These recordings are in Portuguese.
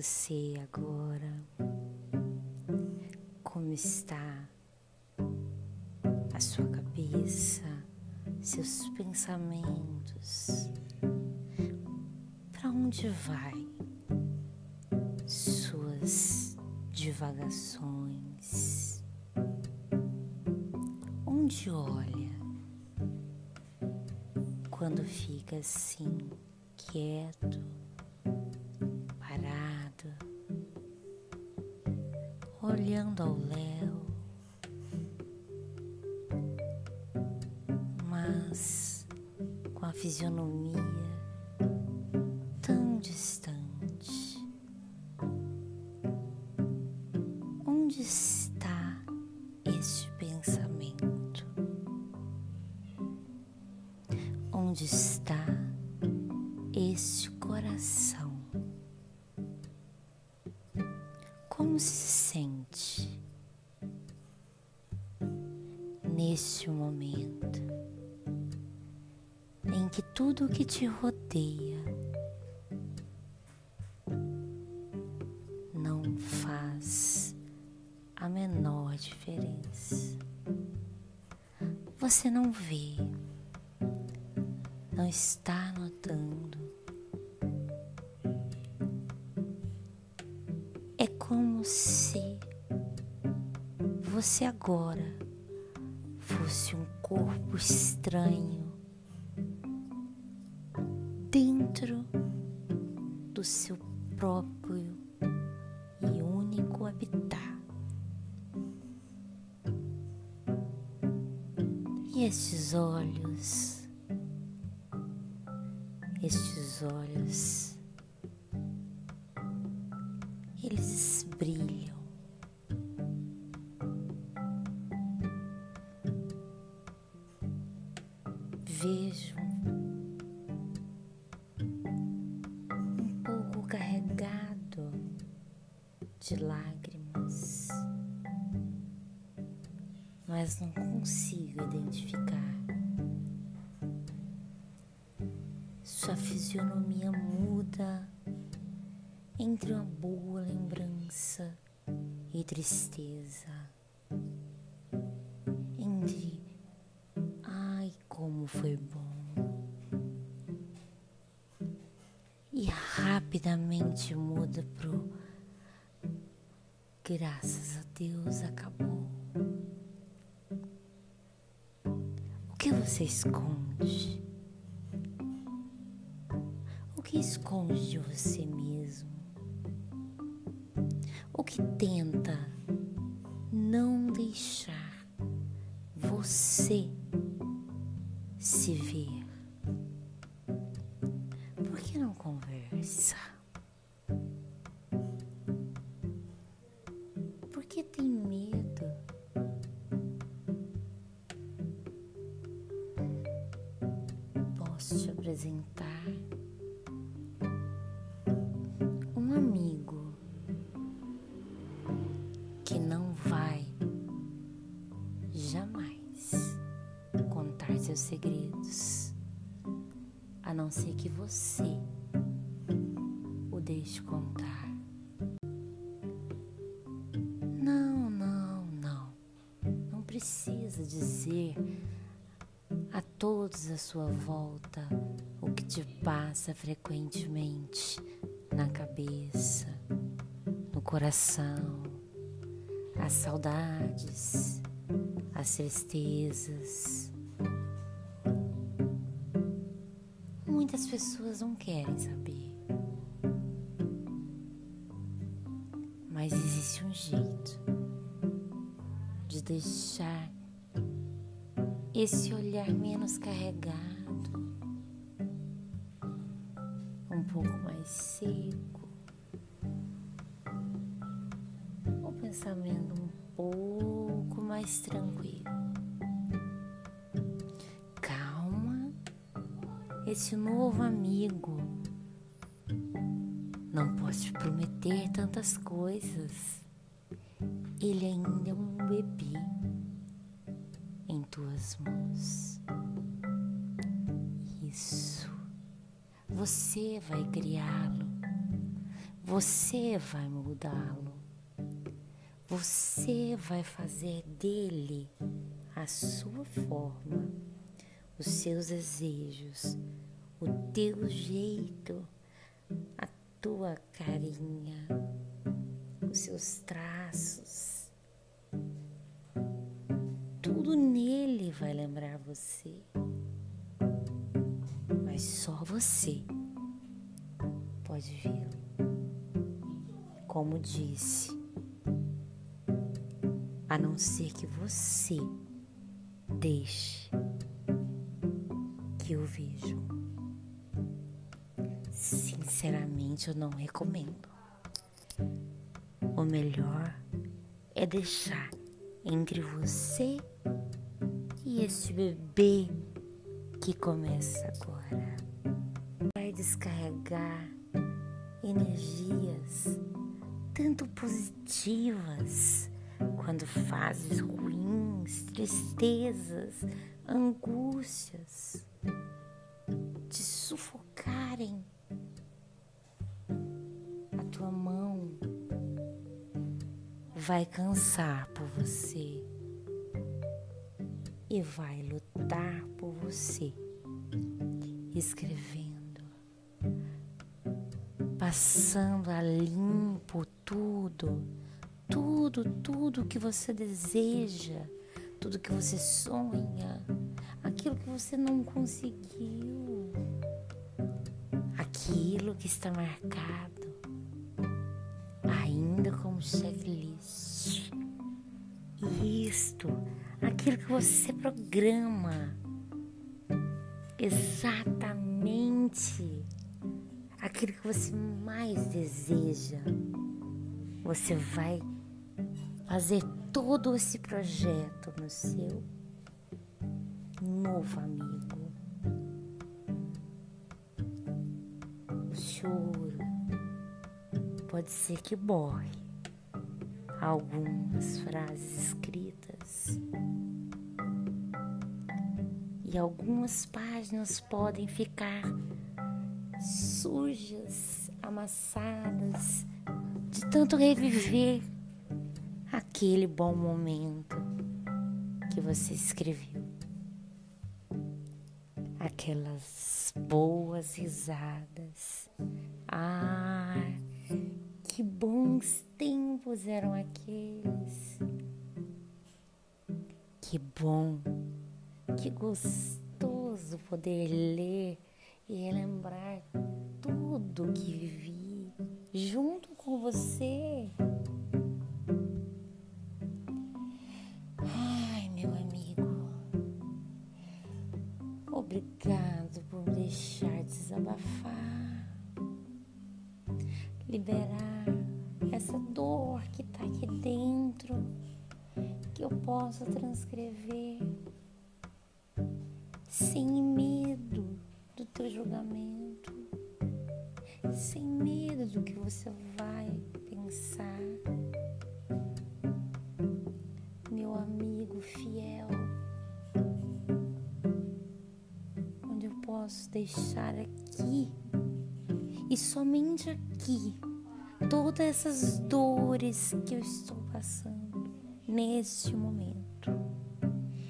você agora? Como está a sua cabeça, seus pensamentos? Para onde vai suas divagações? Onde olha? quando fica assim, quieto, olhando ao léu, mas com a fisionomia tão distante. Te rodeia não faz a menor diferença? Você não vê não está notando. É como se você agora fosse um corpo estranho dentro do seu próprio e único habitat. E estes olhos estes olhos, mas não consigo identificar sua fisionomia muda entre uma boa lembrança e tristeza. Entre ai, como foi bom. E rapidamente muda pro graças a Deus acabou. O você esconde? que esconde de você mesmo? O que tenta não deixar você Posso te apresentar seus segredos, a não ser que você o deixe contar. Todos à sua volta o que te passa frequentemente na cabeça, no coração, as saudades, as tristezas Muitas pessoas não querem saber. Mas existe um jeito de deixar esse olhar menos carregado, um pouco mais seco, o pensamento um pouco mais tranquilo. esse novo amigo. Não posso te prometer tantas coisas. Ele ainda é um bebê tuas mãos. Isso. Você vai criá-lo. Você vai mudá-lo. Você vai fazer dele a sua forma, os seus desejos, o teu jeito, a tua carinha, os seus traços. Tudo nele vai lembrar você. Mas só você pode vê-lo. Como disse, a não ser que você deixe que eu vejo. Sinceramente, eu não recomendo. O melhor é deixar entre você e este bebê que começa agora. Vai descarregar energias tanto positivas quando fases ruins, tristezas, angústias te sufocarem, a tua mão vai cansar por você e vai lutar por você, escrevendo, passando a limpo tudo tudo, tudo que você deseja, tudo que você sonha, aquilo que você não conseguiu, aquilo que está marcado, ainda como checklist. Isto, aquilo que você programa, exatamente. Aquilo que você mais deseja, você vai fazer todo esse projeto no seu novo amigo. O choro pode ser que borre algumas frases escritas e algumas páginas podem ficar sujas, amassadas, de tanto reviver aquele bom momento que você escreveu. Aquelas boas risadas. Ah, que bons tempos eram aqueles. Que bom, que gostoso poder ler e relembrar tudo que vivi junto com você. Obrigado por me deixar desabafar, liberar essa dor que está aqui dentro, que eu possa transcrever sem medo do teu julgamento, sem medo do que você vai pensar. Meu amigo fiel. posso deixar aqui e somente aqui todas essas dores que eu estou passando neste momento.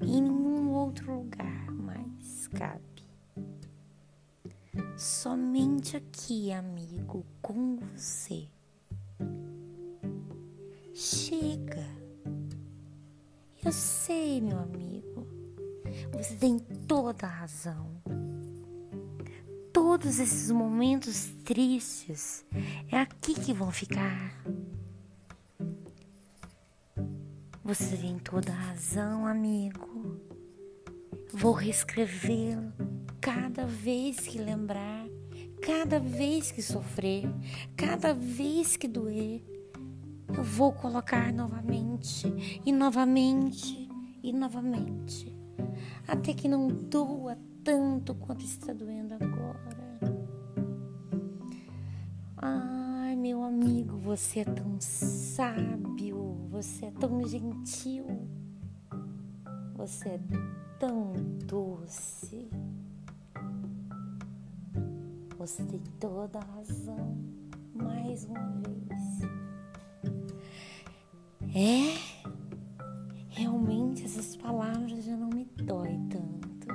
Em nenhum outro lugar mais cabe. Somente aqui, amigo, com você. Chega. Eu sei, meu amigo. Você tem toda a razão todos esses momentos tristes é aqui que vão ficar. Você tem toda a razão, amigo. Vou reescrevê-lo cada vez que lembrar, cada vez que sofrer, cada vez que doer. Eu vou colocar novamente e novamente e novamente, até que não doa tanto quanto está doendo agora. Ai, meu amigo, você é tão sábio, você é tão gentil, você é tão doce. Você tem toda a razão, mais uma vez. É, realmente essas palavras já não me dói tanto.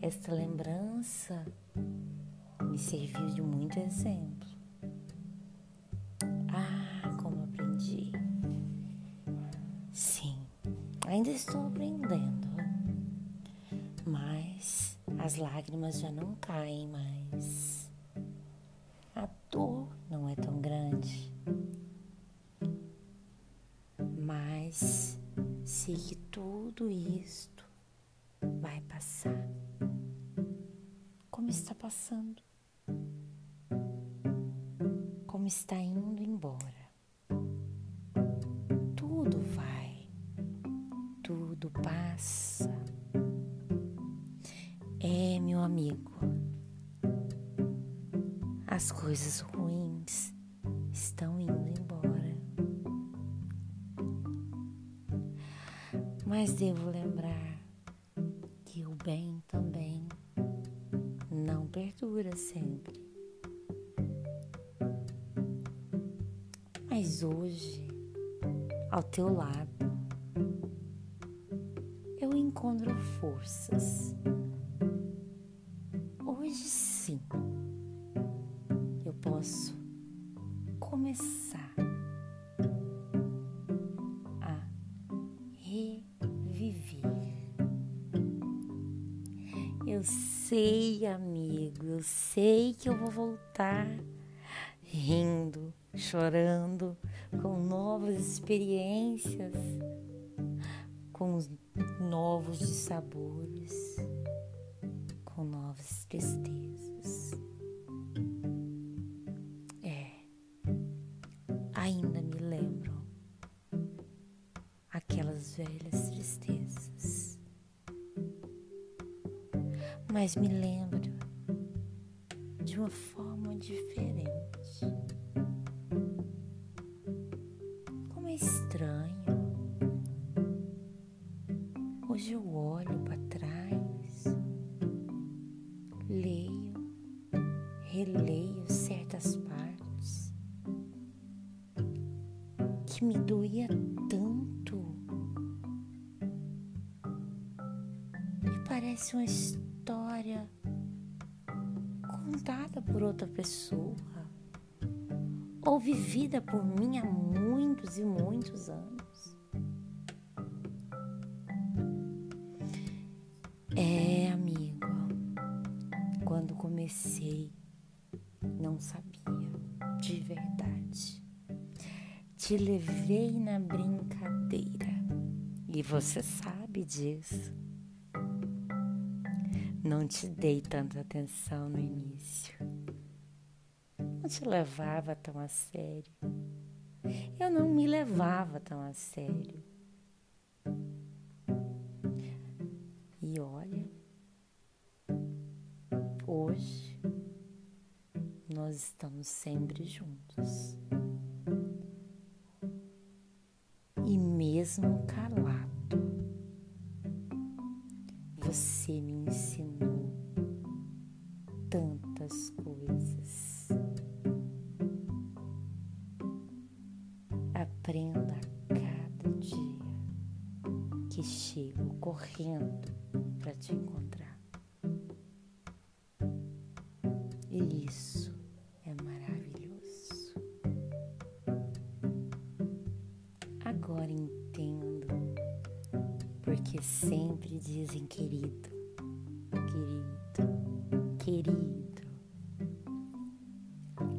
Esta lembrança me serviu de muito exemplo. Ainda estou aprendendo, mas as lágrimas já não caem mais. A dor não é tão grande. Mas sei que tudo isto vai passar. Como está passando? Como está indo embora? Passa. É, meu amigo, as coisas ruins estão indo embora. Mas devo lembrar que o bem também não perdura sempre. Mas hoje, ao teu lado, forças hoje sim eu posso começar a reviver. Eu sei, amigo, eu sei que eu vou voltar rindo, chorando, com novas experiências, com novos sabores com novas tristezas. É, ainda me lembro aquelas velhas tristezas, mas me lembro certas partes que me doía tanto. E parece uma história contada por outra pessoa ou vivida por mim há muitos e muitos anos. Te levei na brincadeira e você sabe disso. Não te dei tanta atenção no início. Não te levava tão a sério. Eu não me levava tão a sério. E olha, hoje nós estamos sempre juntos. Mesmo calado, você me ensinou tantas coisas. Entendo porque sempre dizem querido, querido, querido.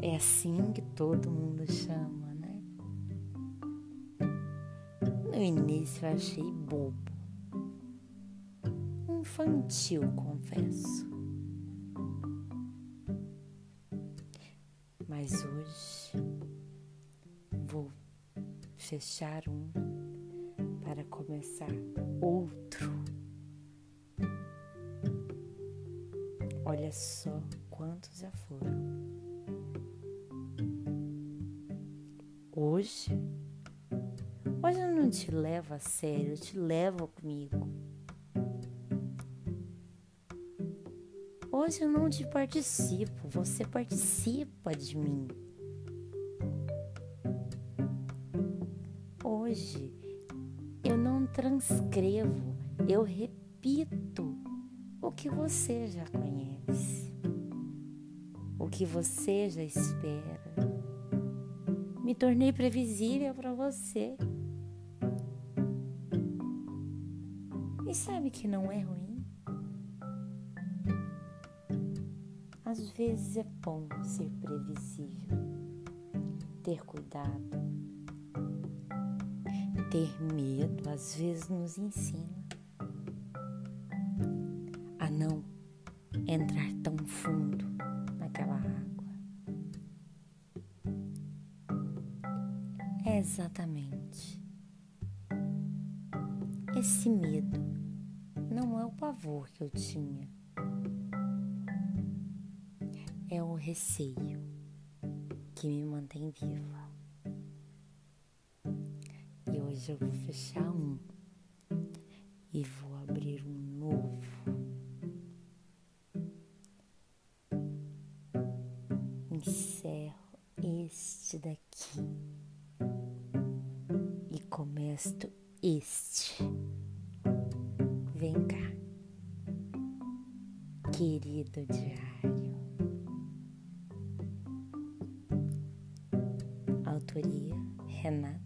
É assim que todo mundo chama, né? No início eu achei bobo, infantil, confesso. Mas hoje vou fechar um para começar outro. Olha só quantos já foram. Hoje, hoje eu não te levo a sério, eu te levo comigo. Hoje Hoje eu não te participo, você participa de mim. Transcrevo, eu repito o que você já conhece, o que você já espera. Me tornei previsível para você. E sabe que não é ruim? Às vezes é bom ser previsível, ter cuidado, ter medo, às vezes nos ensina a não entrar tão fundo naquela água. É exatamente esse medo não é o pavor que eu tinha, é o receio que me mantém viva. Eu vou fechar um e vou abrir um novo. Encerro este daqui e começo este. Vem cá, querido diário. Autoria Renata